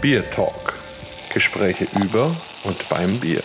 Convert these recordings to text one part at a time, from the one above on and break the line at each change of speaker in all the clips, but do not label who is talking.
Bier Talk. Gespräche über und beim Bier.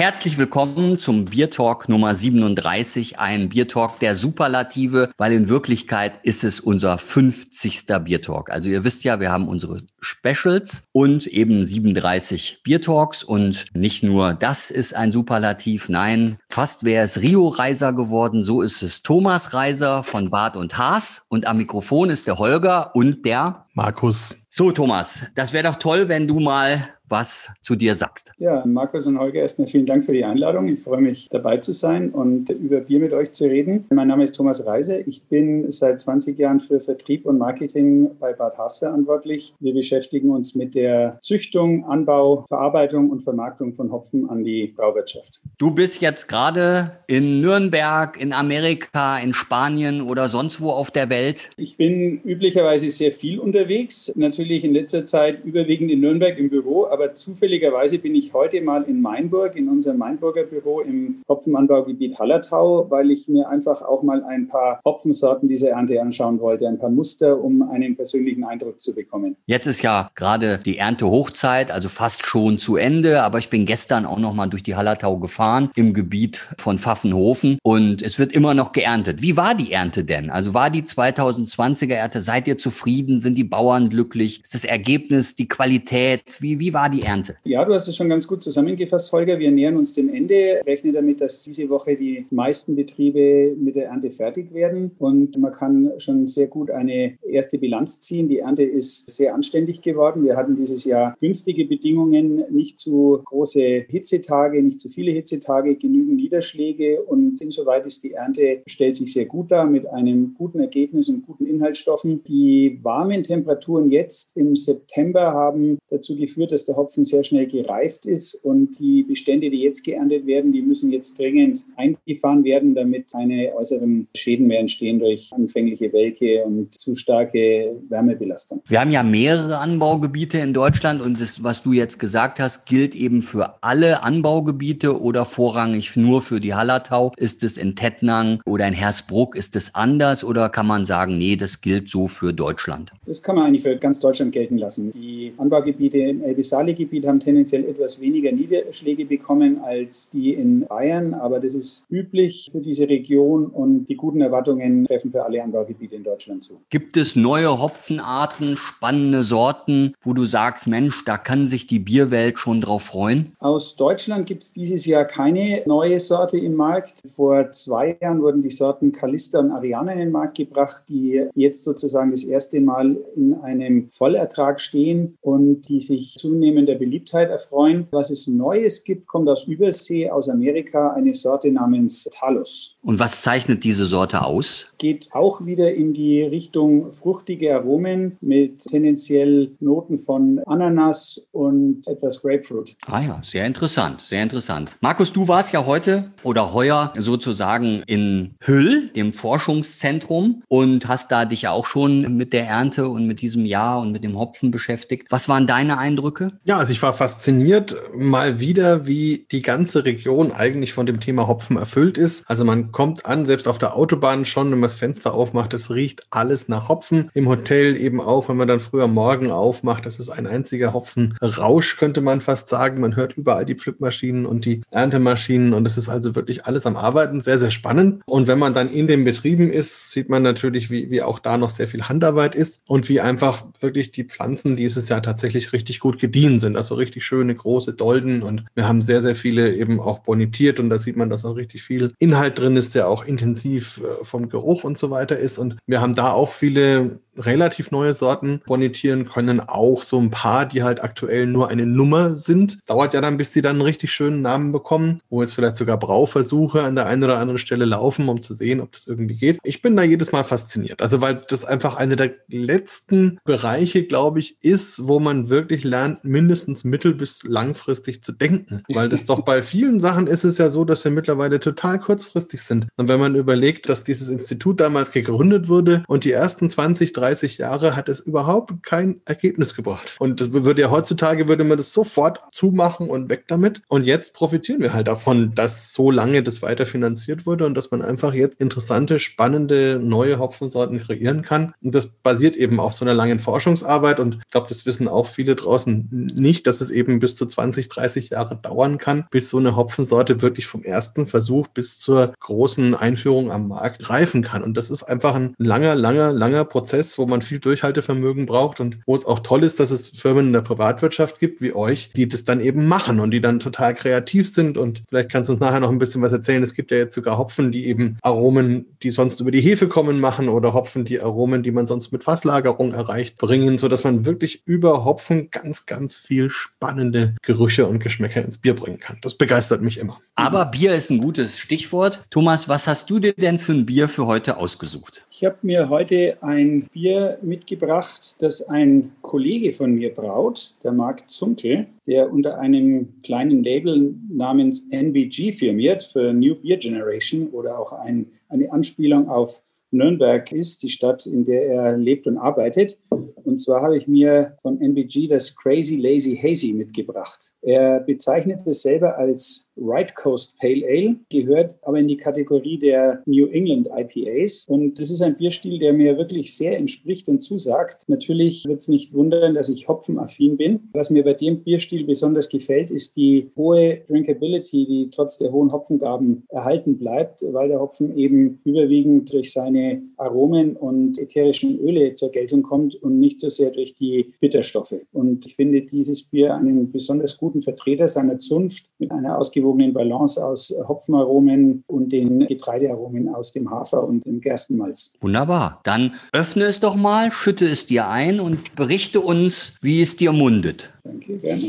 Herzlich willkommen zum Bier Talk Nummer 37, ein Bier Talk der Superlative, weil in Wirklichkeit ist es unser 50. Bier Talk. Also ihr wisst ja, wir haben unsere Specials und eben 37 Bier Talks und nicht nur das ist ein Superlativ, nein, fast wäre es Rio Reiser geworden, so ist es Thomas Reiser von Bad und Haas und am Mikrofon ist der Holger und der
Markus.
So Thomas, das wäre doch toll, wenn du mal was zu dir sagst.
Ja, Markus und Holger, erstmal vielen Dank für die Einladung. Ich freue mich, dabei zu sein und über Bier mit euch zu reden. Mein Name ist Thomas Reise. Ich bin seit 20 Jahren für Vertrieb und Marketing bei Bad Haas verantwortlich. Wir beschäftigen uns mit der Züchtung, Anbau, Verarbeitung und Vermarktung von Hopfen an die Brauwirtschaft.
Du bist jetzt gerade in Nürnberg, in Amerika, in Spanien oder sonst wo auf der Welt?
Ich bin üblicherweise sehr viel unterwegs. Natürlich in letzter Zeit überwiegend in Nürnberg im Büro, aber aber zufälligerweise bin ich heute mal in Mainburg, in unserem Mainburger Büro im Hopfenanbaugebiet Hallertau, weil ich mir einfach auch mal ein paar Hopfensorten dieser Ernte anschauen wollte, ein paar Muster, um einen persönlichen Eindruck zu bekommen.
Jetzt ist ja gerade die Erntehochzeit, also fast schon zu Ende, aber ich bin gestern auch noch mal durch die Hallertau gefahren im Gebiet von Pfaffenhofen und es wird immer noch geerntet. Wie war die Ernte denn? Also war die 2020er Ernte, seid ihr zufrieden? Sind die Bauern glücklich? Ist das Ergebnis, die Qualität? Wie, wie war die Ernte?
Ja, du hast es schon ganz gut zusammengefasst, Holger. Wir nähern uns dem Ende. Rechne damit, dass diese Woche die meisten Betriebe mit der Ernte fertig werden. Und man kann schon sehr gut eine erste Bilanz ziehen. Die Ernte ist sehr anständig geworden. Wir hatten dieses Jahr günstige Bedingungen, nicht zu große Hitzetage, nicht zu viele Hitzetage, genügend Niederschläge. Und insoweit ist die Ernte, stellt sich sehr gut dar mit einem guten Ergebnis und guten Inhaltsstoffen. Die warmen Temperaturen jetzt im September haben dazu geführt, dass der Hopfen sehr schnell gereift ist und die Bestände, die jetzt geerntet werden, die müssen jetzt dringend eingefahren werden, damit keine äußeren Schäden mehr entstehen durch anfängliche Welke und zu starke Wärmebelastung.
Wir haben ja mehrere Anbaugebiete in Deutschland und das, was du jetzt gesagt hast, gilt eben für alle Anbaugebiete oder vorrangig nur für die Hallertau. Ist es in Tettnang oder in Hersbruck, ist es anders oder kann man sagen, nee, das gilt so für Deutschland?
Das kann man eigentlich für ganz Deutschland gelten lassen. Die Anbaugebiete im Elbisali Rhein-Gebiet haben tendenziell etwas weniger Niederschläge bekommen als die in Bayern, aber das ist üblich für diese Region und die guten Erwartungen treffen für alle Anbaugebiete in Deutschland zu.
Gibt es neue Hopfenarten, spannende Sorten, wo du sagst, Mensch, da kann sich die Bierwelt schon drauf freuen?
Aus Deutschland gibt es dieses Jahr keine neue Sorte im Markt. Vor zwei Jahren wurden die Sorten Calista und Ariana in den Markt gebracht, die jetzt sozusagen das erste Mal in einem Vollertrag stehen und die sich zunehmend zunehmender Beliebtheit erfreuen. Was es Neues gibt, kommt aus Übersee, aus Amerika, eine Sorte namens Talus.
Und was zeichnet diese Sorte aus?
Geht auch wieder in die Richtung fruchtige Aromen mit tendenziell Noten von Ananas und etwas Grapefruit.
Ah ja, sehr interessant, sehr interessant. Markus, du warst ja heute oder heuer sozusagen in Hüll, dem Forschungszentrum, und hast da dich ja auch schon mit der Ernte und mit diesem Jahr und mit dem Hopfen beschäftigt. Was waren deine Eindrücke?
Ja, also ich war fasziniert mal wieder, wie die ganze Region eigentlich von dem Thema Hopfen erfüllt ist. Also man kommt an, selbst auf der Autobahn schon, wenn man das Fenster aufmacht, es riecht alles nach Hopfen. Im Hotel eben auch, wenn man dann früher morgen aufmacht, das ist ein einziger Hopfenrausch, könnte man fast sagen. Man hört überall die Pflückmaschinen und die Erntemaschinen und es ist also wirklich alles am Arbeiten, sehr, sehr spannend. Und wenn man dann in den Betrieben ist, sieht man natürlich, wie, wie auch da noch sehr viel Handarbeit ist und wie einfach wirklich die Pflanzen dieses Jahr tatsächlich richtig gut gediehen sind. Also richtig schöne große Dolden und wir haben sehr, sehr viele eben auch bonitiert und da sieht man, dass auch richtig viel Inhalt drin ist, der auch intensiv äh, vom Geruch und so weiter ist. Und wir haben da auch viele relativ neue Sorten bonitieren können, auch so ein paar, die halt aktuell nur eine Nummer sind. Dauert ja dann, bis die dann einen richtig schönen Namen bekommen, wo jetzt vielleicht sogar Brauversuche an der einen oder anderen Stelle laufen, um zu sehen, ob das irgendwie geht. Ich bin da jedes Mal fasziniert. Also, weil das einfach eine der letzten Bereiche, glaube ich, ist, wo man wirklich lernt, mindestens mittel- bis langfristig zu denken. Weil das doch bei vielen Sachen ist es ja so, dass wir mittlerweile total kurzfristig sind. Und wenn man überlegt, dass dieses Institut damals gegründet wurde und die ersten 20, 30 Jahre hat es überhaupt kein Ergebnis gebracht. Und das würde ja heutzutage, würde man das sofort zumachen und weg damit. Und jetzt profitieren wir halt davon, dass so lange das weiter finanziert wurde und dass man einfach jetzt interessante, spannende, neue Hopfensorten kreieren kann. Und das basiert eben auf so einer langen Forschungsarbeit. Und ich glaube, das wissen auch viele draußen nicht, dass es eben bis zu 20, 30 Jahre dauern kann, bis so eine Hopfensorte wirklich vom ersten Versuch bis zur großen Einführung am Markt reifen kann. Und das ist einfach ein langer, langer, langer Prozess, wo man viel Durchhaltevermögen braucht und wo es auch toll ist, dass es Firmen in der Privatwirtschaft gibt wie euch, die das dann eben machen und die dann total kreativ sind. Und vielleicht kannst du uns nachher noch ein bisschen was erzählen. Es gibt ja jetzt sogar Hopfen, die eben Aromen, die sonst über die Hefe kommen, machen oder Hopfen, die Aromen, die man sonst mit Fasslagerung erreicht, bringen, sodass man wirklich über Hopfen ganz, ganz viel spannende Gerüche und Geschmäcker ins Bier bringen kann. Das begeistert mich immer.
Aber Bier ist ein gutes Stichwort. Thomas, was hast du dir denn für ein Bier für heute ausgesucht?
Ich habe mir heute ein Bier mitgebracht, das ein Kollege von mir braut, der Marc Zunkel, der unter einem kleinen Label namens NBG firmiert für New Beer Generation oder auch ein, eine Anspielung auf Nürnberg ist, die Stadt, in der er lebt und arbeitet. Und zwar habe ich mir von NBG das Crazy Lazy Hazy mitgebracht. Er bezeichnet es selber als Right Coast Pale Ale, gehört aber in die Kategorie der New England IPAs. Und das ist ein Bierstil, der mir wirklich sehr entspricht und zusagt. Natürlich wird es nicht wundern, dass ich hopfenaffin bin. Was mir bei dem Bierstil besonders gefällt, ist die hohe Drinkability, die trotz der hohen Hopfengaben erhalten bleibt, weil der Hopfen eben überwiegend durch seine Aromen und ätherischen Öle zur Geltung kommt und nicht so sehr durch die Bitterstoffe. Und ich finde dieses Bier einen besonders guten Vertreter seiner Zunft mit einer ausgewogenen ausgewogenen Balance aus Hopfenaromen und den Getreidearomen aus dem Hafer und dem Gerstenmalz.
Wunderbar. Dann öffne es doch mal, schütte es dir ein und berichte uns, wie es dir mundet.
Danke, gerne.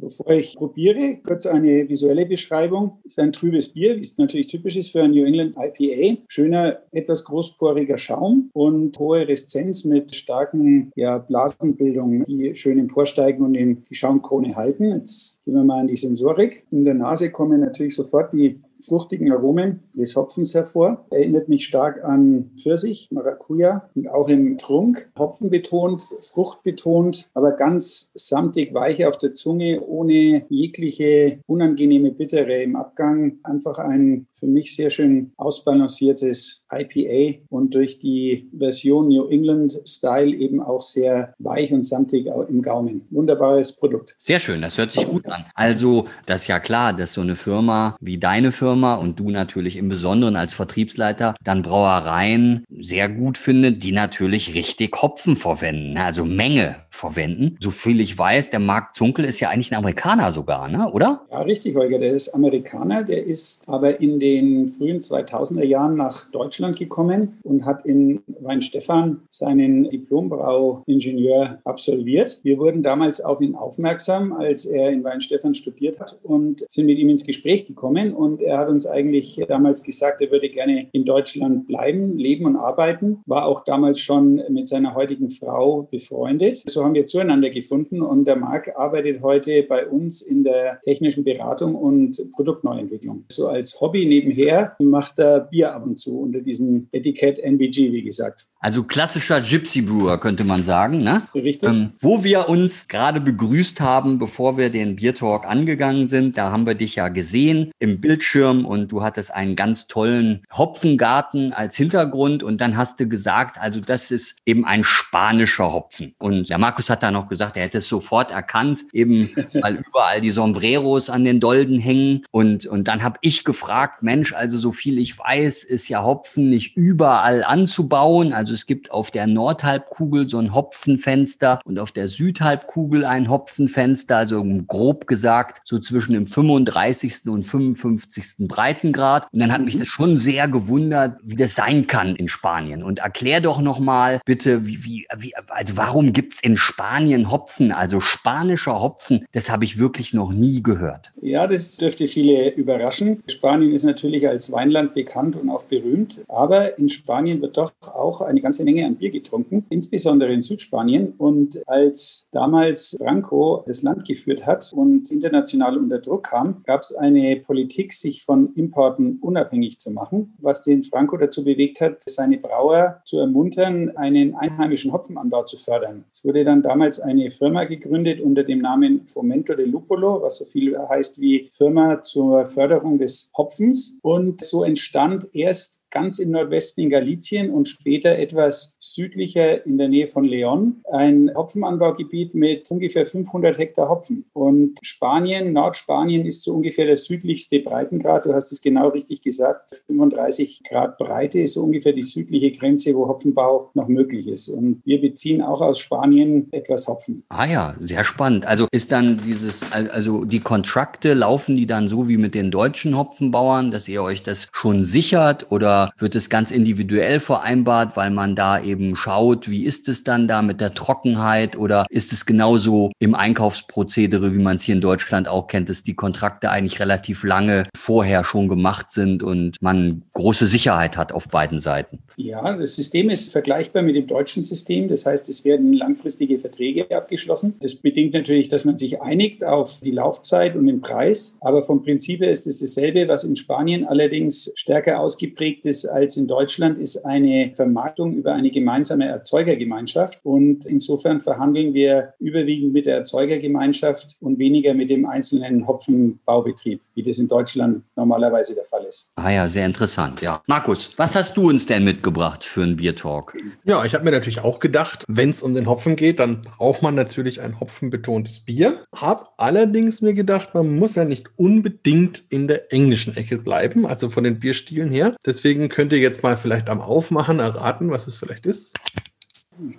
Bevor ich probiere, kurz eine visuelle Beschreibung. Es ist ein trübes Bier, wie es natürlich typisch ist für ein New England IPA. Schöner, etwas großporiger Schaum und hohe Reszenz mit starken ja, Blasenbildungen, die schön emporsteigen und in die Schaumkrone halten. Jetzt gehen wir mal an die Sensorik. In der Nase kommen natürlich sofort die fruchtigen Aromen des Hopfens hervor. Erinnert mich stark an Pfirsich, Maracuja und auch im Trunk. Hopfen betont, Frucht betont, aber ganz samtig weich auf der Zunge, ohne jegliche unangenehme Bittere im Abgang. Einfach ein für mich sehr schön ausbalanciertes IPA und durch die Version New England Style eben auch sehr weich und samtig im Gaumen. Wunderbares Produkt.
Sehr schön, das hört sich gut an. Also, das ist ja klar, dass so eine Firma wie deine Firma Firma und du natürlich im Besonderen als Vertriebsleiter dann Brauereien sehr gut findet, die natürlich richtig Hopfen verwenden, ne? also Menge verwenden. So viel ich weiß, der Marc Zunkel ist ja eigentlich ein Amerikaner sogar, ne? oder?
Ja, richtig, Holger. Der ist Amerikaner, der ist aber in den frühen 2000er Jahren nach Deutschland gekommen und hat in Weinstefan seinen Diplombrauingenieur absolviert. Wir wurden damals auf ihn aufmerksam, als er in Weinstefan studiert hat und sind mit ihm ins Gespräch gekommen und er hat uns eigentlich damals gesagt, er würde gerne in Deutschland bleiben, leben und arbeiten. War auch damals schon mit seiner heutigen Frau befreundet. So haben wir zueinander gefunden und der Marc arbeitet heute bei uns in der technischen Beratung und Produktneuentwicklung. So als Hobby nebenher macht er Bier ab und zu unter diesem Etikett NBG, wie gesagt.
Also klassischer Gypsy Brewer könnte man sagen, ne?
Richtig. Ähm,
wo wir uns gerade begrüßt haben, bevor wir den Bier Talk angegangen sind, da haben wir dich ja gesehen im Bildschirm und du hattest einen ganz tollen Hopfengarten als Hintergrund und dann hast du gesagt, also das ist eben ein spanischer Hopfen. Und der Markus hat da noch gesagt, er hätte es sofort erkannt, eben weil überall die Sombreros an den Dolden hängen. Und, und dann habe ich gefragt, Mensch, also so viel ich weiß, ist ja Hopfen nicht überall anzubauen. Also es gibt auf der Nordhalbkugel so ein Hopfenfenster und auf der Südhalbkugel ein Hopfenfenster, also grob gesagt so zwischen dem 35. und 55. Breitengrad. Und dann hat mich mhm. das schon sehr gewundert, wie das sein kann in Spanien. Und erklär doch noch mal bitte, wie, wie, wie also warum gibt es in Spanien Spanien Hopfen, also spanischer Hopfen, das habe ich wirklich noch nie gehört.
Ja, das dürfte viele überraschen. Spanien ist natürlich als Weinland bekannt und auch berühmt, aber in Spanien wird doch auch eine ganze Menge an Bier getrunken, insbesondere in Südspanien. Und als damals Franco das Land geführt hat und international unter Druck kam, gab es eine Politik, sich von Importen unabhängig zu machen, was den Franco dazu bewegt hat, seine Brauer zu ermuntern, einen einheimischen Hopfenanbau zu fördern. Es wurde dann damals eine Firma gegründet unter dem Namen Fomento de Lupolo, was so viel heißt wie Firma zur Förderung des Hopfens. Und so entstand erst ganz im Nordwesten in Galicien und später etwas südlicher in der Nähe von León ein Hopfenanbaugebiet mit ungefähr 500 Hektar Hopfen. Und Spanien, Nordspanien ist so ungefähr der südlichste Breitengrad. Du hast es genau richtig gesagt. 35 Grad Breite ist so ungefähr die südliche Grenze, wo Hopfenbau noch möglich ist. Und wir beziehen auch aus Spanien etwas Hopfen.
Ah ja, sehr spannend. Also ist dann dieses, also die Kontrakte laufen die dann so wie mit den deutschen Hopfenbauern, dass ihr euch das schon sichert oder wird es ganz individuell vereinbart, weil man da eben schaut, wie ist es dann da mit der Trockenheit oder ist es genauso im Einkaufsprozedere, wie man es hier in Deutschland auch kennt, dass die Kontrakte eigentlich relativ lange vorher schon gemacht sind und man große Sicherheit hat auf beiden Seiten?
Ja, das System ist vergleichbar mit dem deutschen System. Das heißt, es werden langfristige Verträge abgeschlossen. Das bedingt natürlich, dass man sich einigt auf die Laufzeit und den Preis. Aber vom Prinzip her ist es dasselbe, was in Spanien allerdings stärker ausgeprägt ist ist als in Deutschland, ist eine Vermarktung über eine gemeinsame Erzeugergemeinschaft. Und insofern verhandeln wir überwiegend mit der Erzeugergemeinschaft und weniger mit dem einzelnen Hopfenbaubetrieb, wie das in Deutschland normalerweise der Fall ist.
Ah ja, sehr interessant, ja. Markus, was hast du uns denn mitgebracht für einen Biertalk?
Ja, ich habe mir natürlich auch gedacht, wenn es um den Hopfen geht, dann braucht man natürlich ein hopfenbetontes Bier. Hab allerdings mir gedacht, man muss ja nicht unbedingt in der englischen Ecke bleiben, also von den Bierstilen her. Deswegen Deswegen könnt ihr jetzt mal vielleicht am Aufmachen erraten, was es vielleicht ist.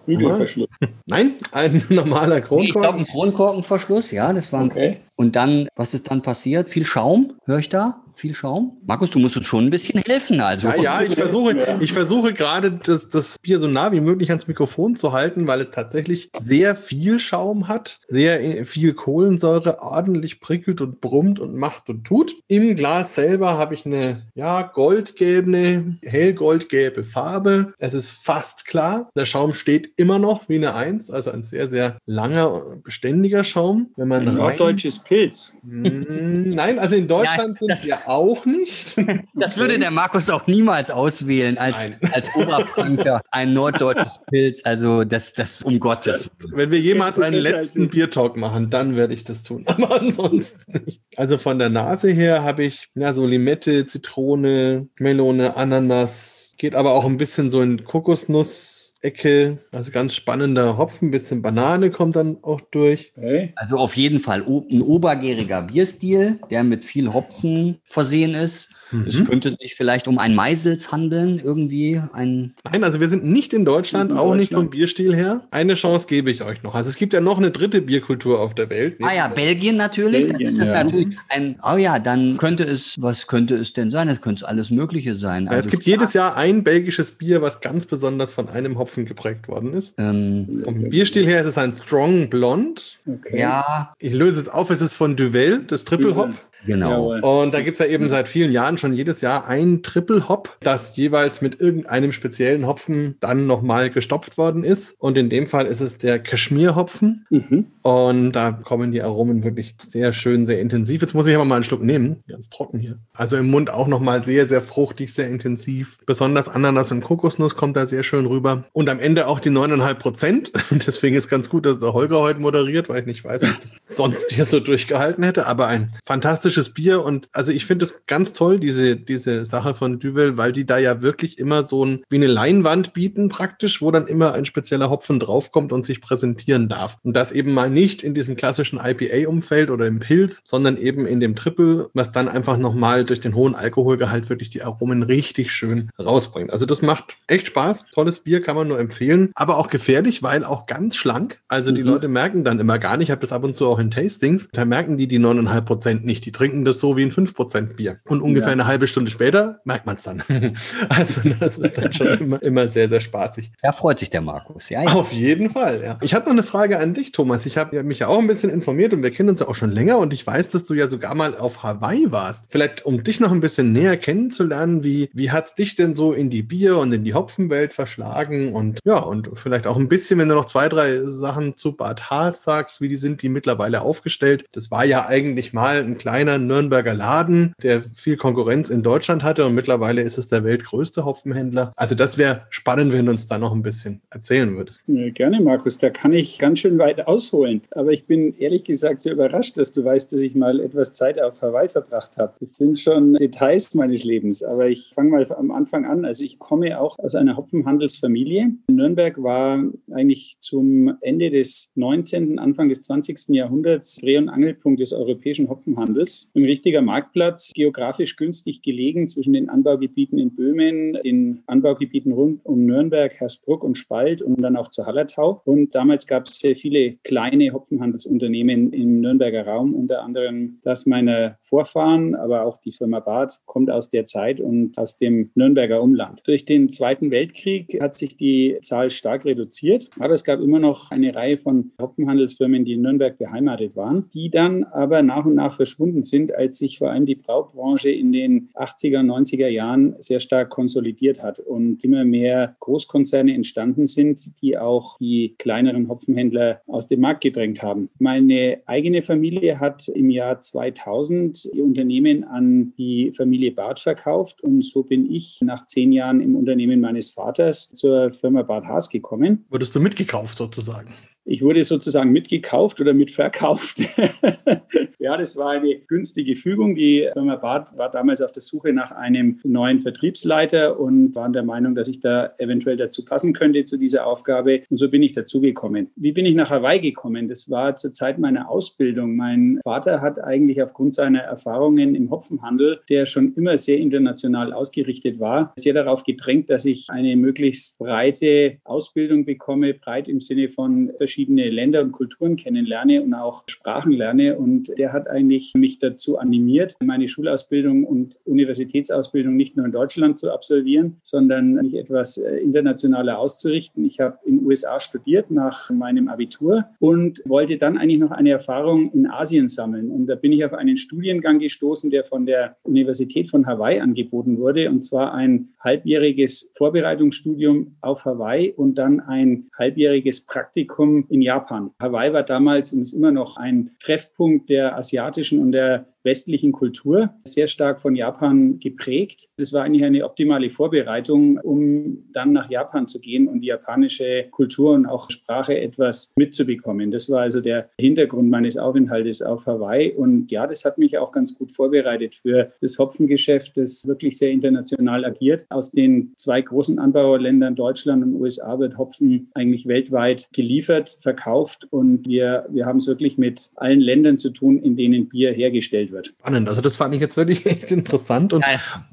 Bügelverschluss.
Nein, ein normaler Kronkorken. Ich
glaube, ein Kronkorkenverschluss, ja, das war. Okay. Und dann, was ist dann passiert? Viel Schaum, höre ich da? Viel Schaum? Markus, du musst uns schon ein bisschen helfen. Also.
Ja, ja, ich versuche, ich versuche gerade das, das Bier so nah wie möglich ans Mikrofon zu halten, weil es tatsächlich sehr viel Schaum hat, sehr viel Kohlensäure, ordentlich prickelt und brummt und macht und tut. Im Glas selber habe ich eine ja, goldgelbe, hellgoldgelbe Farbe. Es ist fast klar. Der Schaum steht immer noch wie eine Eins, also ein sehr, sehr langer, beständiger Schaum.
Wenn man ein norddeutsches Pilz.
Hm, nein, also in Deutschland ja, sind ja auch nicht.
Das würde der Markus auch niemals auswählen als, als Oberfranker, ein norddeutsches Pilz. Also das, das um Gottes.
Wenn wir jemals einen letzten Biertalk machen, dann werde ich das tun. Aber ansonsten nicht. Also von der Nase her habe ich ja, so Limette, Zitrone, Melone, Ananas. Geht aber auch ein bisschen so in Kokosnuss. Ecke, also ganz spannender Hopfen, ein bisschen Banane kommt dann auch durch.
Okay. Also auf jeden Fall ein obergäriger Bierstil, der mit viel Hopfen versehen ist. Mhm. Es könnte sich vielleicht um ein Meisels handeln, irgendwie ein.
Nein, also wir sind nicht in Deutschland, in auch Deutschland. nicht vom Bierstil her. Eine Chance gebe ich euch noch. Also es gibt ja noch eine dritte Bierkultur auf der Welt.
Ah ja, Belgien natürlich. Belgien, das ist ja. natürlich ein. Oh ja, dann könnte es, was könnte es denn sein? Es könnte alles Mögliche sein.
Also es gibt klar. jedes Jahr ein belgisches Bier, was ganz besonders von einem Hopfen geprägt worden ist. Ähm, vom Bierstil her ist es ein Strong Blond.
Okay. Ja.
Ich löse es auf, es ist von Duvel, das Triple Hop.
Genau.
Und da gibt es ja eben seit vielen Jahren schon jedes Jahr ein Triple Hop, das jeweils mit irgendeinem speziellen Hopfen dann nochmal gestopft worden ist. Und in dem Fall ist es der Kaschmir-Hopfen. Mhm. Und da kommen die Aromen wirklich sehr schön, sehr intensiv. Jetzt muss ich aber mal einen Schluck nehmen. Ganz trocken hier. Also im Mund auch nochmal sehr, sehr fruchtig, sehr intensiv. Besonders Ananas und Kokosnuss kommt da sehr schön rüber. Und am Ende auch die 9,5 Prozent. Deswegen ist ganz gut, dass der Holger heute moderiert, weil ich nicht weiß, wie ich das sonst hier so durchgehalten hätte. Aber ein fantastisches fantastisches Bier und also ich finde es ganz toll, diese, diese Sache von Duvel, weil die da ja wirklich immer so ein, wie eine Leinwand bieten praktisch, wo dann immer ein spezieller Hopfen draufkommt und sich präsentieren darf. Und das eben mal nicht in diesem klassischen IPA-Umfeld oder im Pilz, sondern eben in dem Triple, was dann einfach nochmal durch den hohen Alkoholgehalt wirklich die Aromen richtig schön rausbringt. Also das macht echt Spaß. Tolles Bier kann man nur empfehlen, aber auch gefährlich, weil auch ganz schlank. Also die mhm. Leute merken dann immer gar nicht, ich habe das ab und zu auch in Tastings, da merken die die 9,5 Prozent nicht, die trinken das so wie ein 5% Bier. Und ungefähr ja. eine halbe Stunde später merkt man es dann. also das ist dann schon immer, immer sehr, sehr spaßig.
Da freut sich der Markus,
ja. ja. Auf jeden Fall, ja. Ich habe noch eine Frage an dich, Thomas. Ich habe mich ja auch ein bisschen informiert und wir kennen uns ja auch schon länger und ich weiß, dass du ja sogar mal auf Hawaii warst. Vielleicht, um dich noch ein bisschen näher kennenzulernen, wie, wie hat es dich denn so in die Bier- und in die Hopfenwelt verschlagen? Und ja, und vielleicht auch ein bisschen, wenn du noch zwei, drei Sachen zu Bad Haas sagst, wie die sind die mittlerweile aufgestellt. Das war ja eigentlich mal ein kleiner Nürnberger Laden, der viel Konkurrenz in Deutschland hatte und mittlerweile ist es der weltgrößte Hopfenhändler. Also das wäre spannend, wenn du uns da noch ein bisschen erzählen würdest.
Ja, gerne, Markus. Da kann ich ganz schön weit ausholen. Aber ich bin ehrlich gesagt sehr überrascht, dass du weißt, dass ich mal etwas Zeit auf Hawaii verbracht habe. Das sind schon Details meines Lebens. Aber ich fange mal am Anfang an. Also ich komme auch aus einer Hopfenhandelsfamilie. Nürnberg war eigentlich zum Ende des 19., Anfang des 20. Jahrhunderts Dreh- und Angelpunkt des europäischen Hopfenhandels. Ein richtiger Marktplatz, geografisch günstig gelegen zwischen den Anbaugebieten in Böhmen, den Anbaugebieten rund um Nürnberg, Hersbruck und Spalt und dann auch zu Hallertau. Und damals gab es sehr viele kleine Hopfenhandelsunternehmen im Nürnberger Raum, unter anderem das meiner Vorfahren, aber auch die Firma Barth kommt aus der Zeit und aus dem Nürnberger Umland. Durch den Zweiten Weltkrieg hat sich die Zahl stark reduziert, aber es gab immer noch eine Reihe von Hopfenhandelsfirmen, die in Nürnberg beheimatet waren, die dann aber nach und nach verschwunden sind, als sich vor allem die Braubranche in den 80er und 90er Jahren sehr stark konsolidiert hat und immer mehr Großkonzerne entstanden sind, die auch die kleineren Hopfenhändler aus dem Markt gedrängt haben. Meine eigene Familie hat im Jahr 2000 ihr Unternehmen an die Familie Barth verkauft und so bin ich nach zehn Jahren im Unternehmen meines Vaters zur Firma Barth Haas gekommen.
Wurdest du mitgekauft sozusagen?
Ich wurde sozusagen mitgekauft oder mitverkauft. ja, das war eine günstige Fügung. Die Firma Barth war damals auf der Suche nach einem neuen Vertriebsleiter und waren der Meinung, dass ich da eventuell dazu passen könnte zu dieser Aufgabe. Und so bin ich dazugekommen. Wie bin ich nach Hawaii gekommen? Das war zur Zeit meiner Ausbildung. Mein Vater hat eigentlich aufgrund seiner Erfahrungen im Hopfenhandel, der schon immer sehr international ausgerichtet war, sehr darauf gedrängt, dass ich eine möglichst breite Ausbildung bekomme, breit im Sinne von verschiedene Länder und Kulturen kennenlerne und auch Sprachen lerne. Und der hat eigentlich mich dazu animiert, meine Schulausbildung und Universitätsausbildung nicht nur in Deutschland zu absolvieren, sondern mich etwas äh, internationaler auszurichten. Ich habe in den USA studiert nach meinem Abitur und wollte dann eigentlich noch eine Erfahrung in Asien sammeln. Und da bin ich auf einen Studiengang gestoßen, der von der Universität von Hawaii angeboten wurde, und zwar ein halbjähriges Vorbereitungsstudium auf Hawaii und dann ein halbjähriges Praktikum in Japan. Hawaii war damals und ist immer noch ein Treffpunkt der asiatischen und der westlichen Kultur, sehr stark von Japan geprägt. Das war eigentlich eine optimale Vorbereitung, um dann nach Japan zu gehen und die japanische Kultur und auch Sprache etwas mitzubekommen. Das war also der Hintergrund meines Aufenthaltes auf Hawaii. Und ja, das hat mich auch ganz gut vorbereitet für das Hopfengeschäft, das wirklich sehr international agiert. Aus den zwei großen Anbauerländern Deutschland und USA wird Hopfen eigentlich weltweit geliefert, verkauft und wir, wir haben es wirklich mit allen Ländern zu tun, in denen Bier hergestellt wird.
Spannend. Also das fand ich jetzt wirklich echt interessant und,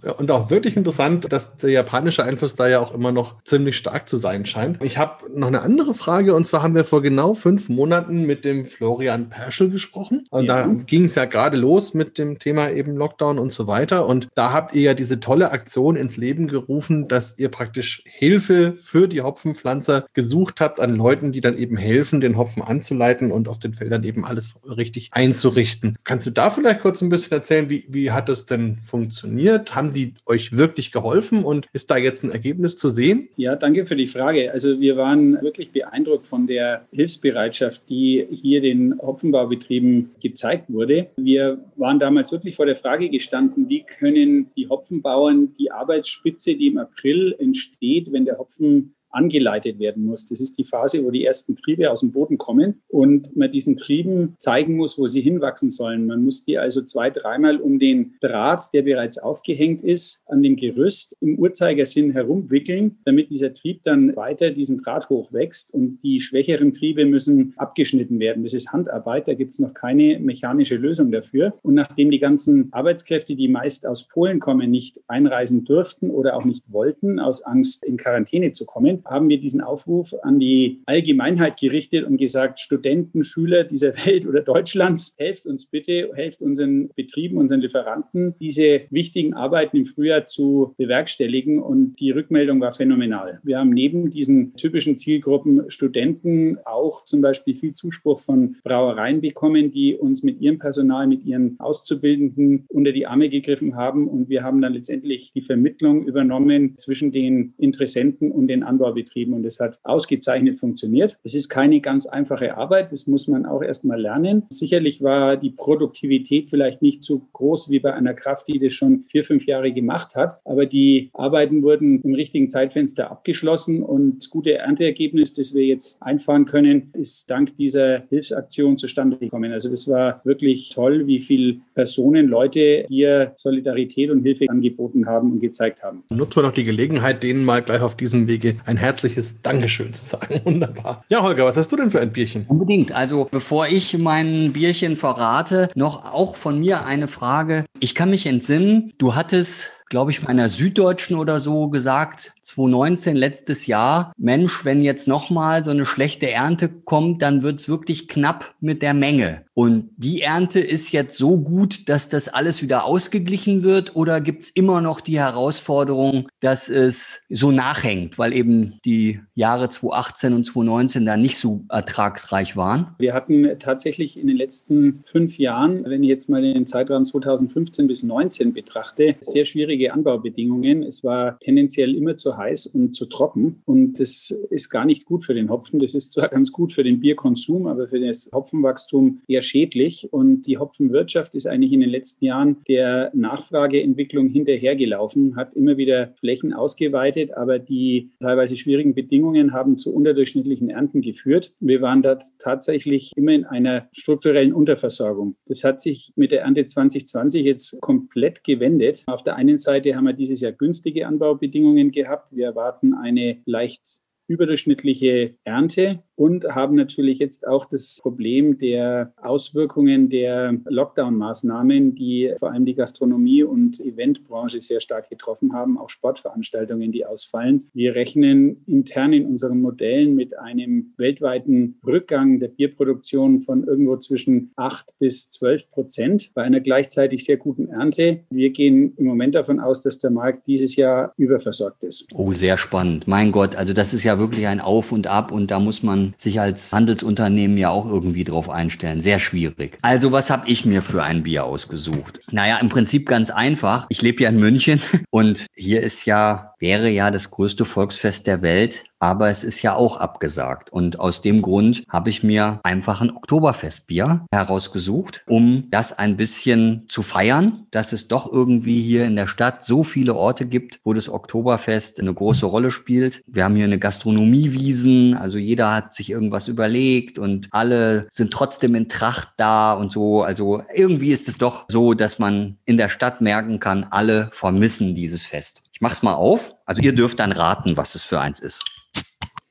ja. und auch wirklich interessant, dass der japanische Einfluss da ja auch immer noch ziemlich stark zu sein scheint. Ich habe noch eine andere Frage und zwar haben wir vor genau fünf Monaten mit dem Florian Perschel gesprochen. Und ja. da ging es ja gerade los mit dem Thema eben Lockdown und so weiter. Und da habt ihr ja diese tolle Aktion ins Leben gerufen, dass ihr praktisch Hilfe für die Hopfenpflanzer gesucht habt an Leuten, die dann eben helfen, den Hopfen anzuleiten und auf den Feldern eben alles richtig einzurichten. Kannst du da vielleicht kurz ein bisschen erzählen, wie, wie hat das denn funktioniert? Haben die euch wirklich geholfen und ist da jetzt ein Ergebnis zu sehen?
Ja, danke für die Frage. Also wir waren wirklich beeindruckt von der Hilfsbereitschaft, die hier den Hopfenbaubetrieben gezeigt wurde. Wir waren damals wirklich vor der Frage gestanden, wie können die Hopfenbauern die Arbeitsspitze, die im April entsteht, wenn der Hopfen angeleitet werden muss. Das ist die Phase, wo die ersten Triebe aus dem Boden kommen und man diesen Trieben zeigen muss, wo sie hinwachsen sollen. Man muss die also zwei, dreimal um den Draht, der bereits aufgehängt ist, an dem Gerüst im Uhrzeigersinn herumwickeln, damit dieser Trieb dann weiter diesen Draht hochwächst und die schwächeren Triebe müssen abgeschnitten werden. Das ist Handarbeit, da gibt es noch keine mechanische Lösung dafür. Und nachdem die ganzen Arbeitskräfte, die meist aus Polen kommen, nicht einreisen durften oder auch nicht wollten, aus Angst in Quarantäne zu kommen, haben wir diesen Aufruf an die Allgemeinheit gerichtet und gesagt, Studenten, Schüler dieser Welt oder Deutschlands, helft uns bitte, helft unseren Betrieben, unseren Lieferanten, diese wichtigen Arbeiten im Frühjahr zu bewerkstelligen. Und die Rückmeldung war phänomenal. Wir haben neben diesen typischen Zielgruppen Studenten auch zum Beispiel viel Zuspruch von Brauereien bekommen, die uns mit ihrem Personal, mit ihren Auszubildenden unter die Arme gegriffen haben. Und wir haben dann letztendlich die Vermittlung übernommen zwischen den Interessenten und den Anbaubetrieben. Und es hat ausgezeichnet funktioniert. Es ist keine ganz einfache Arbeit. Das muss man auch erst mal lernen. Sicherlich war die Produktivität vielleicht nicht so groß wie bei einer Kraft, die das schon vier, fünf Jahre gemacht hat. Aber die Arbeiten wurden im richtigen Zeitfenster abgeschlossen und das gute Ernteergebnis, das wir jetzt einfahren können, ist dank dieser Hilfsaktion zustande gekommen. Also das war wirklich toll, wie viele Personen, Leute hier Solidarität und Hilfe angeboten haben und gezeigt haben.
Nutzen wir noch die Gelegenheit, denen mal gleich auf diesem Wege ein herzliches Dankeschön zu sagen. Wunderbar. Ja, Holger, was hast du denn für ein Bierchen?
Unbedingt. Also bevor ich mein Bierchen verrate, noch auch von mir eine Frage. Ich kann mich entsinnen, du hattest glaube ich, meiner Süddeutschen oder so gesagt, 2019, letztes Jahr, Mensch, wenn jetzt nochmal so eine schlechte Ernte kommt, dann wird es wirklich knapp mit der Menge. Und die Ernte ist jetzt so gut, dass das alles wieder ausgeglichen wird oder gibt es immer noch die Herausforderung, dass es so nachhängt, weil eben die Jahre 2018 und 2019 da nicht so ertragsreich waren?
Wir hatten tatsächlich in den letzten fünf Jahren, wenn ich jetzt mal den Zeitraum 2015 bis 2019 betrachte, sehr schwierige Anbaubedingungen. Es war tendenziell immer zu heiß und zu trocken und das ist gar nicht gut für den Hopfen. Das ist zwar ganz gut für den Bierkonsum, aber für das Hopfenwachstum eher schädlich. Und die Hopfenwirtschaft ist eigentlich in den letzten Jahren der Nachfrageentwicklung hinterhergelaufen, hat immer wieder Flächen ausgeweitet, aber die teilweise schwierigen Bedingungen haben zu unterdurchschnittlichen Ernten geführt. Wir waren da tatsächlich immer in einer strukturellen Unterversorgung. Das hat sich mit der Ernte 2020 jetzt komplett gewendet. Auf der einen Seite haben wir dieses Jahr günstige Anbaubedingungen gehabt. Wir erwarten eine leicht überdurchschnittliche Ernte und haben natürlich jetzt auch das Problem der Auswirkungen der Lockdown-Maßnahmen, die vor allem die Gastronomie und Eventbranche sehr stark getroffen haben, auch Sportveranstaltungen, die ausfallen. Wir rechnen intern in unseren Modellen mit einem weltweiten Rückgang der Bierproduktion von irgendwo zwischen 8 bis 12 Prozent bei einer gleichzeitig sehr guten Ernte. Wir gehen im Moment davon aus, dass der Markt dieses Jahr überversorgt ist.
Oh, sehr spannend. Mein Gott, also das ist ja wirklich ein Auf und Ab und da muss man sich als Handelsunternehmen ja auch irgendwie drauf einstellen. Sehr schwierig. Also was habe ich mir für ein Bier ausgesucht? Naja, im Prinzip ganz einfach. Ich lebe ja in München und hier ist ja, wäre ja das größte Volksfest der Welt aber es ist ja auch abgesagt. Und aus dem Grund habe ich mir einfach ein Oktoberfestbier herausgesucht, um das ein bisschen zu feiern, dass es doch irgendwie hier in der Stadt so viele Orte gibt, wo das Oktoberfest eine große Rolle spielt. Wir haben hier eine Gastronomiewiesen, also jeder hat sich irgendwas überlegt und alle sind trotzdem in Tracht da und so. Also irgendwie ist es doch so, dass man in der Stadt merken kann, alle vermissen dieses Fest. Ich mach's mal auf. Also ihr dürft dann raten, was es für eins ist.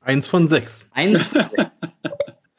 Eins von sechs.
Eins von sechs.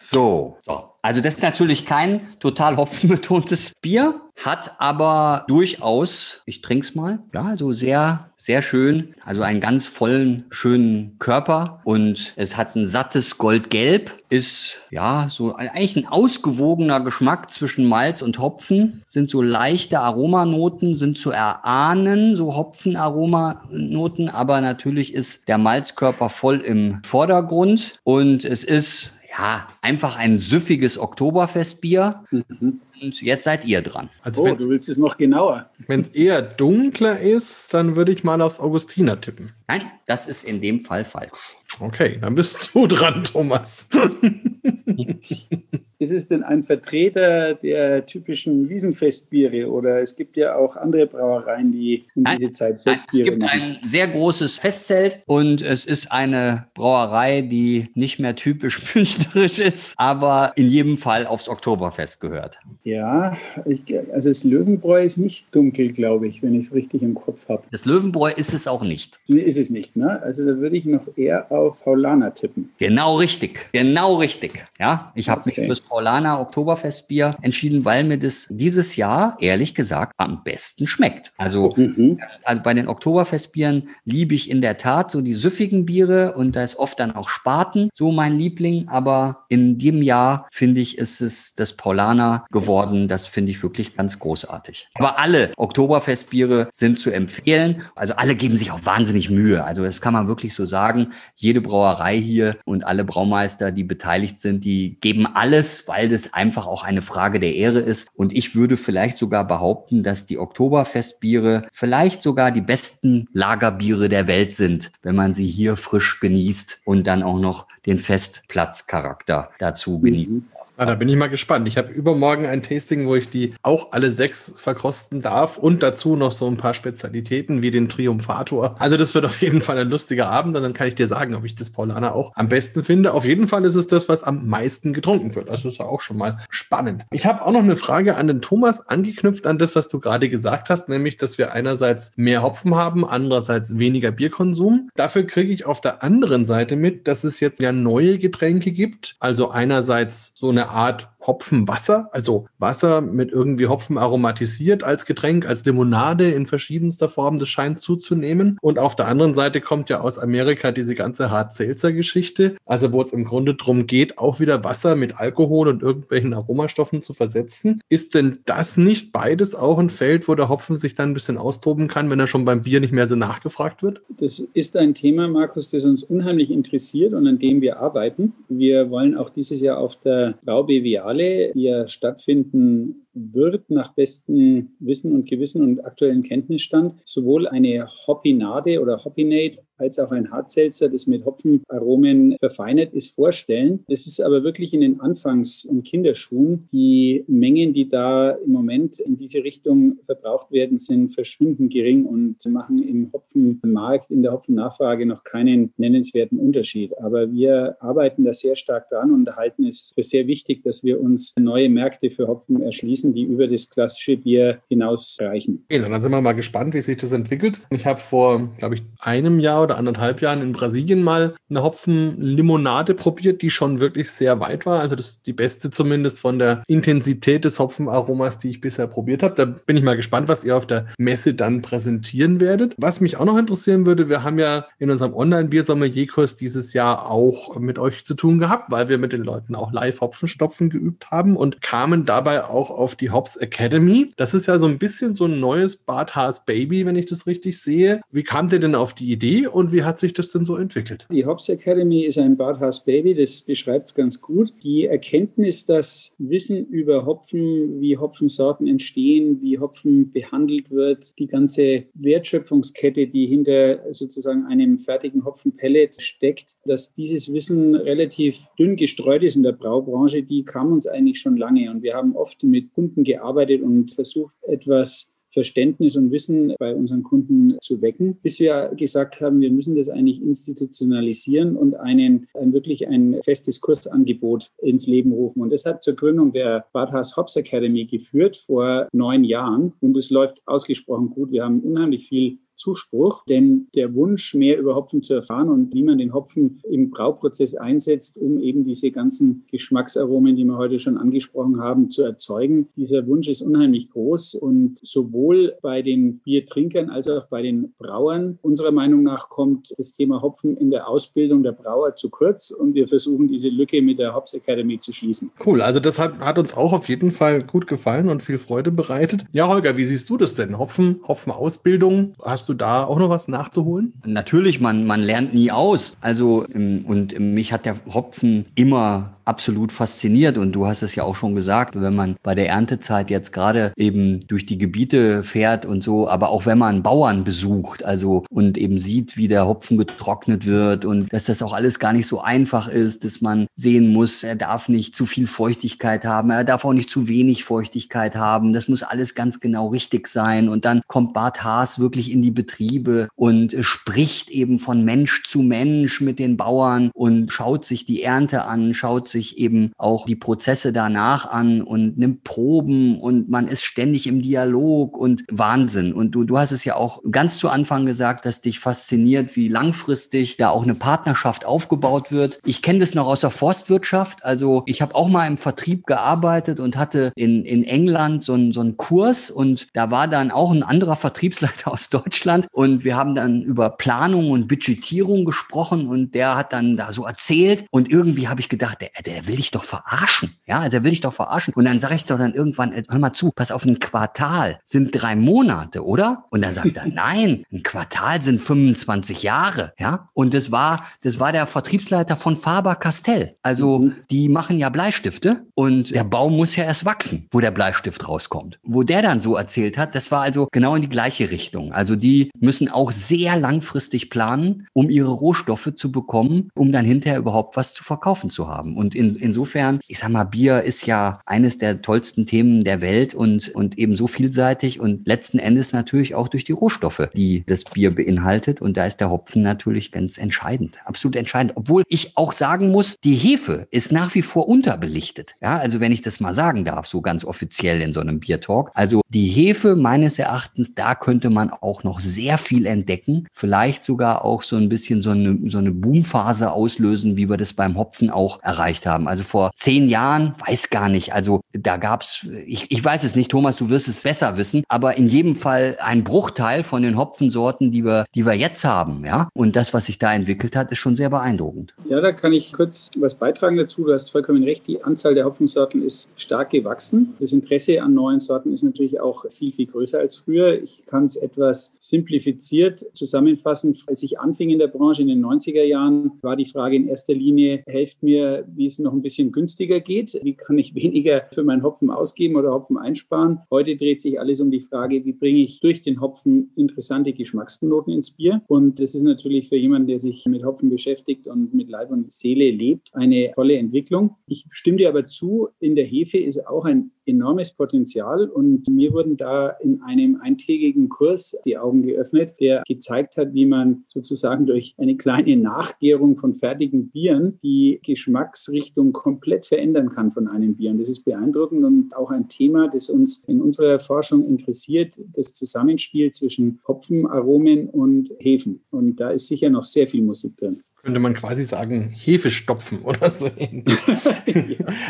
So, so. Also das ist natürlich kein total hopfenbetontes Bier, hat aber durchaus, ich trinke es mal, ja, so sehr, sehr schön, also einen ganz vollen, schönen Körper und es hat ein sattes Goldgelb, ist ja so eigentlich ein ausgewogener Geschmack zwischen Malz und Hopfen, sind so leichte Aromanoten, sind zu erahnen, so Hopfenaromanoten, aber natürlich ist der Malzkörper voll im Vordergrund und es ist ja, einfach ein süffiges Oktoberfestbier. Mhm. Und jetzt seid ihr dran.
Also oh, wenn, du willst es noch genauer.
Wenn es eher dunkler ist, dann würde ich mal aufs Augustiner tippen.
Nein, das ist in dem Fall falsch.
Okay, dann bist du dran, Thomas.
ist es denn ein Vertreter der typischen Wiesenfestbiere oder es gibt ja auch andere Brauereien, die in nein, diese Zeit Festbiere
nein, es gibt machen? ein sehr großes Festzelt und es ist eine Brauerei, die nicht mehr typisch münchnerisch ist, aber in jedem Fall aufs Oktoberfest gehört.
Ja, ich, also das Löwenbräu ist nicht dunkel, glaube ich, wenn ich es richtig im Kopf habe.
Das Löwenbräu ist es auch nicht.
Nee, ist es nicht. Ne? Also da würde ich noch eher auf Paulaner tippen.
Genau richtig, genau richtig. Ja, ich habe okay. mich fürs Paulaner Oktoberfestbier entschieden, weil mir das dieses Jahr ehrlich gesagt am besten schmeckt. Also, mhm. also bei den Oktoberfestbieren liebe ich in der Tat so die süffigen Biere und da ist oft dann auch Spaten so mein Liebling. Aber in dem Jahr finde ich, ist es das Paulaner geworden. Das finde ich wirklich ganz großartig. Aber alle Oktoberfestbiere sind zu empfehlen. Also alle geben sich auch wahnsinnig Mühe. Also das kann man wirklich so sagen. Jede Brauerei hier und alle Braumeister, die beteiligt sind, die geben alles, weil das einfach auch eine Frage der Ehre ist. Und ich würde vielleicht sogar behaupten, dass die Oktoberfestbiere vielleicht sogar die besten Lagerbiere der Welt sind, wenn man sie hier frisch genießt und dann auch noch den Festplatzcharakter dazu genießt. Mhm.
Ah, da bin ich mal gespannt. Ich habe übermorgen ein Tasting, wo ich die auch alle sechs verkosten darf und dazu noch so ein paar Spezialitäten wie den Triumphator. Also das wird auf jeden Fall ein lustiger Abend und dann kann ich dir sagen, ob ich das Paulaner auch am besten finde. Auf jeden Fall ist es das, was am meisten getrunken wird. Also das ist ja auch schon mal spannend. Ich habe auch noch eine Frage an den Thomas angeknüpft an das, was du gerade gesagt hast, nämlich, dass wir einerseits mehr Hopfen haben, andererseits weniger Bierkonsum. Dafür kriege ich auf der anderen Seite mit, dass es jetzt ja neue Getränke gibt. Also einerseits so eine Art Hopfenwasser, also Wasser mit irgendwie Hopfen aromatisiert als Getränk, als Limonade in verschiedenster Form, das scheint zuzunehmen. Und auf der anderen Seite kommt ja aus Amerika diese ganze Hart-Seltzer-Geschichte, also wo es im Grunde darum geht, auch wieder Wasser mit Alkohol und irgendwelchen Aromastoffen zu versetzen. Ist denn das nicht beides auch ein Feld, wo der Hopfen sich dann ein bisschen austoben kann, wenn er schon beim Bier nicht mehr so nachgefragt wird?
Das ist ein Thema, Markus, das uns unheimlich interessiert und an dem wir arbeiten. Wir wollen auch dieses Jahr auf der Brau BWA Biennale, die ja stattfinden wird nach bestem Wissen und Gewissen und aktuellen Kenntnisstand sowohl eine Hoppinade oder Hoppinade als auch ein Hartselzer, das mit Hopfenaromen verfeinert ist, vorstellen. Das ist aber wirklich in den Anfangs- und Kinderschuhen. Die Mengen, die da im Moment in diese Richtung verbraucht werden, sind verschwindend gering und machen im Hopfenmarkt, in der Hopfennachfrage noch keinen nennenswerten Unterschied. Aber wir arbeiten da sehr stark dran und halten es für sehr wichtig, dass wir uns neue Märkte für Hopfen erschließen, die über das klassische Bier hinausreichen.
Okay, dann sind wir mal gespannt, wie sich das entwickelt. Ich habe vor, glaube ich, einem Jahr oder anderthalb Jahren in Brasilien mal eine Hopfenlimonade probiert, die schon wirklich sehr weit war. Also das die beste zumindest von der Intensität des Hopfenaromas, die ich bisher probiert habe. Da bin ich mal gespannt, was ihr auf der Messe dann präsentieren werdet. Was mich auch noch interessieren würde, wir haben ja in unserem Online-Bier-Sommelier-Kurs dieses Jahr auch mit euch zu tun gehabt, weil wir mit den Leuten auch live Hopfenstopfen geübt haben und kamen dabei auch auf die Hops Academy. Das ist ja so ein bisschen so ein neues Bart Haas Baby, wenn ich das richtig sehe. Wie kamt ihr denn auf die Idee und wie hat sich das denn so entwickelt?
Die Hops Academy ist ein Bart Haas Baby, das beschreibt es ganz gut. Die Erkenntnis, dass Wissen über Hopfen, wie Hopfensorten entstehen, wie Hopfen behandelt wird, die ganze Wertschöpfungskette, die hinter sozusagen einem fertigen Hopfenpellet steckt, dass dieses Wissen relativ dünn gestreut ist in der Braubranche, die kam uns eigentlich schon lange. Und wir haben oft mit Kunden gearbeitet und versucht, etwas Verständnis und Wissen bei unseren Kunden zu wecken, bis wir gesagt haben, wir müssen das eigentlich institutionalisieren und einen, ein, wirklich ein festes Kursangebot ins Leben rufen. Und deshalb zur Gründung der Badhaus Hobbs Academy geführt vor neun Jahren. Und es läuft ausgesprochen gut. Wir haben unheimlich viel Zuspruch, denn der Wunsch, mehr über Hopfen zu erfahren und wie man den Hopfen im Brauprozess einsetzt, um eben diese ganzen Geschmacksaromen, die wir heute schon angesprochen haben, zu erzeugen, dieser Wunsch ist unheimlich groß und sowohl bei den Biertrinkern als auch bei den Brauern unserer Meinung nach kommt das Thema Hopfen in der Ausbildung der Brauer zu kurz und wir versuchen diese Lücke mit der Hops Academy zu schließen.
Cool, also das hat, hat uns auch auf jeden Fall gut gefallen und viel Freude bereitet. Ja, Holger, wie siehst du das denn? Hopfen, Hopfenausbildung, hast du da auch noch was nachzuholen?
Natürlich, man, man lernt nie aus. Also, und ähm, mich hat der Hopfen immer absolut fasziniert. Und du hast es ja auch schon gesagt, wenn man bei der Erntezeit jetzt gerade eben durch die Gebiete fährt und so, aber auch wenn man Bauern besucht, also und eben sieht, wie der Hopfen getrocknet wird und dass das auch alles gar nicht so einfach ist, dass man sehen muss, er darf nicht zu viel Feuchtigkeit haben, er darf auch nicht zu wenig Feuchtigkeit haben. Das muss alles ganz genau richtig sein. Und dann kommt Bart Haas wirklich in die Betriebe und spricht eben von Mensch zu Mensch mit den Bauern und schaut sich die Ernte an, schaut sich sich eben auch die Prozesse danach an und nimmt Proben und man ist ständig im Dialog und Wahnsinn. Und du, du hast es ja auch ganz zu Anfang gesagt, dass dich fasziniert, wie langfristig da auch eine Partnerschaft aufgebaut wird. Ich kenne das noch aus der Forstwirtschaft. Also ich habe auch mal im Vertrieb gearbeitet und hatte in, in England so einen, so einen Kurs und da war dann auch ein anderer Vertriebsleiter aus Deutschland und wir haben dann über Planung und Budgetierung gesprochen und der hat dann da so erzählt und irgendwie habe ich gedacht, der, der will dich doch verarschen. Ja, also er will dich doch verarschen. Und dann sage ich doch dann irgendwann, äh, hör mal zu, pass auf, ein Quartal sind drei Monate, oder? Und dann sagt er, nein, ein Quartal sind 25 Jahre. Ja, und das war, das war der Vertriebsleiter von Faber-Castell. Also mhm. die machen ja Bleistifte und der Baum muss ja erst wachsen, wo der Bleistift rauskommt. Wo der dann so erzählt hat, das war also genau in die gleiche Richtung. Also die müssen auch sehr langfristig planen, um ihre Rohstoffe zu bekommen, um dann hinterher überhaupt was zu verkaufen zu haben. Und in, insofern, ich sag mal, Bier ist ja eines der tollsten Themen der Welt und, und eben so vielseitig und letzten Endes natürlich auch durch die Rohstoffe, die das Bier beinhaltet. Und da ist der Hopfen natürlich ganz entscheidend, absolut entscheidend. Obwohl ich auch sagen muss, die Hefe ist nach wie vor unterbelichtet. Ja, also wenn ich das mal sagen darf, so ganz offiziell in so einem Biertalk. Also die Hefe meines Erachtens, da könnte man auch noch sehr viel entdecken. Vielleicht sogar auch so ein bisschen so eine, so eine Boomphase auslösen, wie wir das beim Hopfen auch erreicht haben. Also vor zehn Jahren, weiß gar nicht. Also da gab's, ich, ich weiß es nicht, Thomas, du wirst es besser wissen, aber in jedem Fall ein Bruchteil von den Hopfensorten, die wir, die wir jetzt haben, ja. Und das, was sich da entwickelt hat, ist schon sehr beeindruckend.
Ja, da kann ich kurz was beitragen dazu. Du hast vollkommen recht. Die Anzahl der Hopfensorten ist stark gewachsen. Das Interesse an neuen Sorten ist natürlich auch viel, viel größer als früher. Ich kann es etwas simplifiziert zusammenfassen. Als ich anfing in der Branche in den 90er Jahren, war die Frage in erster Linie, helft mir, wie es noch ein bisschen günstiger geht. Wie kann ich weniger für meinen Hopfen ausgeben oder Hopfen einsparen? Heute dreht sich alles um die Frage, wie bringe ich durch den Hopfen interessante Geschmacksnoten ins Bier? Und das ist natürlich für jemanden, der sich mit Hopfen beschäftigt und mit Leib und Seele lebt, eine tolle Entwicklung. Ich stimme dir aber zu, in der Hefe ist auch ein enormes Potenzial und mir wurden da in einem eintägigen Kurs die Augen geöffnet, der gezeigt hat, wie man sozusagen durch eine kleine Nachgärung von fertigen Bieren die Geschmacksrichtung komplett verändern kann von einem Bier. Und das ist beeindruckend und auch ein Thema, das uns in unserer Forschung interessiert, das Zusammenspiel zwischen Hopfenaromen und Hefen. Und da ist sicher noch sehr viel Musik drin
könnte man quasi sagen, Hefe stopfen oder so.
in,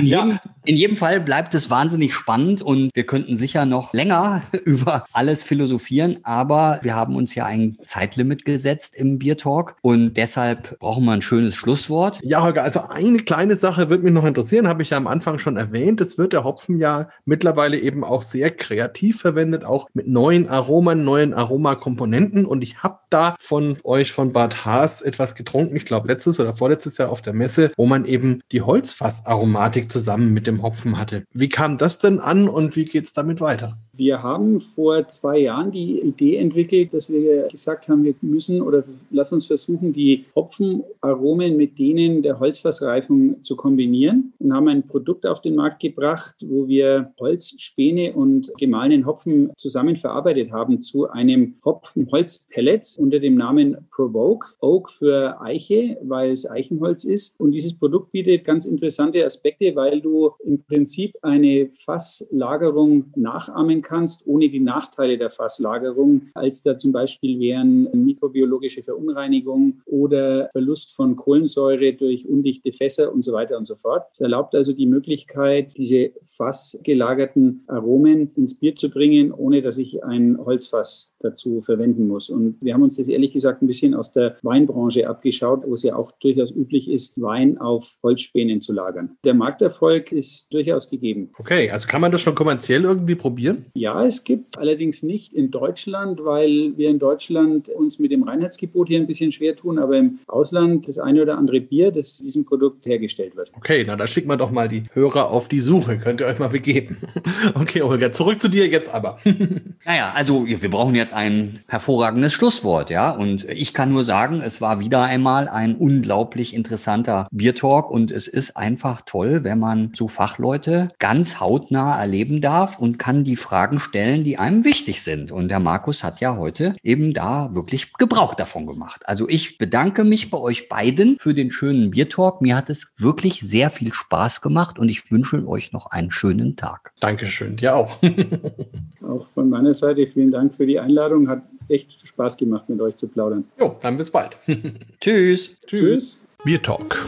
jedem, in jedem Fall bleibt es wahnsinnig spannend und wir könnten sicher noch länger über alles philosophieren, aber wir haben uns ja ein Zeitlimit gesetzt im Bier Talk und deshalb brauchen wir ein schönes Schlusswort.
Ja, Holger, also eine kleine Sache würde mich noch interessieren, habe ich ja am Anfang schon erwähnt. Es wird der Hopfen ja mittlerweile eben auch sehr kreativ verwendet, auch mit neuen Aromen, neuen Aromakomponenten und ich habe da von euch, von Bad Haas, etwas getrunken ich glaube, letztes oder vorletztes Jahr auf der Messe, wo man eben die Holzfassaromatik zusammen mit dem Hopfen hatte. Wie kam das denn an und wie geht es damit weiter?
Wir haben vor zwei Jahren die Idee entwickelt, dass wir gesagt haben, wir müssen oder lass uns versuchen, die Hopfenaromen mit denen der Holzfassreifung zu kombinieren und haben ein Produkt auf den Markt gebracht, wo wir Holz, Späne und gemahlenen Hopfen zusammen verarbeitet haben zu einem Hopfenholzpellet unter dem Namen Provoke. Oak für Eiche, weil es Eichenholz ist. Und dieses Produkt bietet ganz interessante Aspekte, weil du im Prinzip eine Fasslagerung nachahmen kannst kannst, ohne die Nachteile der Fasslagerung, als da zum Beispiel wären mikrobiologische Verunreinigung oder Verlust von Kohlensäure durch undichte Fässer und so weiter und so fort. Es erlaubt also die Möglichkeit, diese fassgelagerten Aromen ins Bier zu bringen, ohne dass ich ein Holzfass dazu verwenden muss. Und wir haben uns das ehrlich gesagt ein bisschen aus der Weinbranche abgeschaut, wo es ja auch durchaus üblich ist, Wein auf Holzspänen zu lagern. Der Markterfolg ist durchaus gegeben.
Okay, also kann man das schon kommerziell irgendwie probieren?
Ja, es gibt allerdings nicht in Deutschland, weil wir in Deutschland uns mit dem Reinheitsgebot hier ein bisschen schwer tun, aber im Ausland das eine oder andere Bier, das diesem Produkt hergestellt wird.
Okay, na da schicken wir doch mal die Hörer auf die Suche. Könnt ihr euch mal begeben. Okay, Olga, zurück zu dir jetzt aber.
naja, also wir brauchen jetzt ein hervorragendes Schlusswort, ja. Und ich kann nur sagen, es war wieder einmal ein unglaublich interessanter Biertalk und es ist einfach toll, wenn man so Fachleute ganz hautnah erleben darf und kann die Frage Fragen stellen, die einem wichtig sind. Und der Markus hat ja heute eben da wirklich Gebrauch davon gemacht. Also ich bedanke mich bei euch beiden für den schönen Biertalk. Mir hat es wirklich sehr viel Spaß gemacht und ich wünsche euch noch einen schönen Tag.
Dankeschön, dir auch.
auch von meiner Seite vielen Dank für die Einladung. Hat echt Spaß gemacht, mit euch zu plaudern.
Jo, dann bis bald.
Tschüss.
Tschüss.
Bier Talk,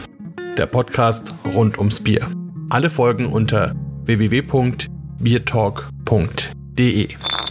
der Podcast rund ums Bier. Alle Folgen unter www.biertalk.de.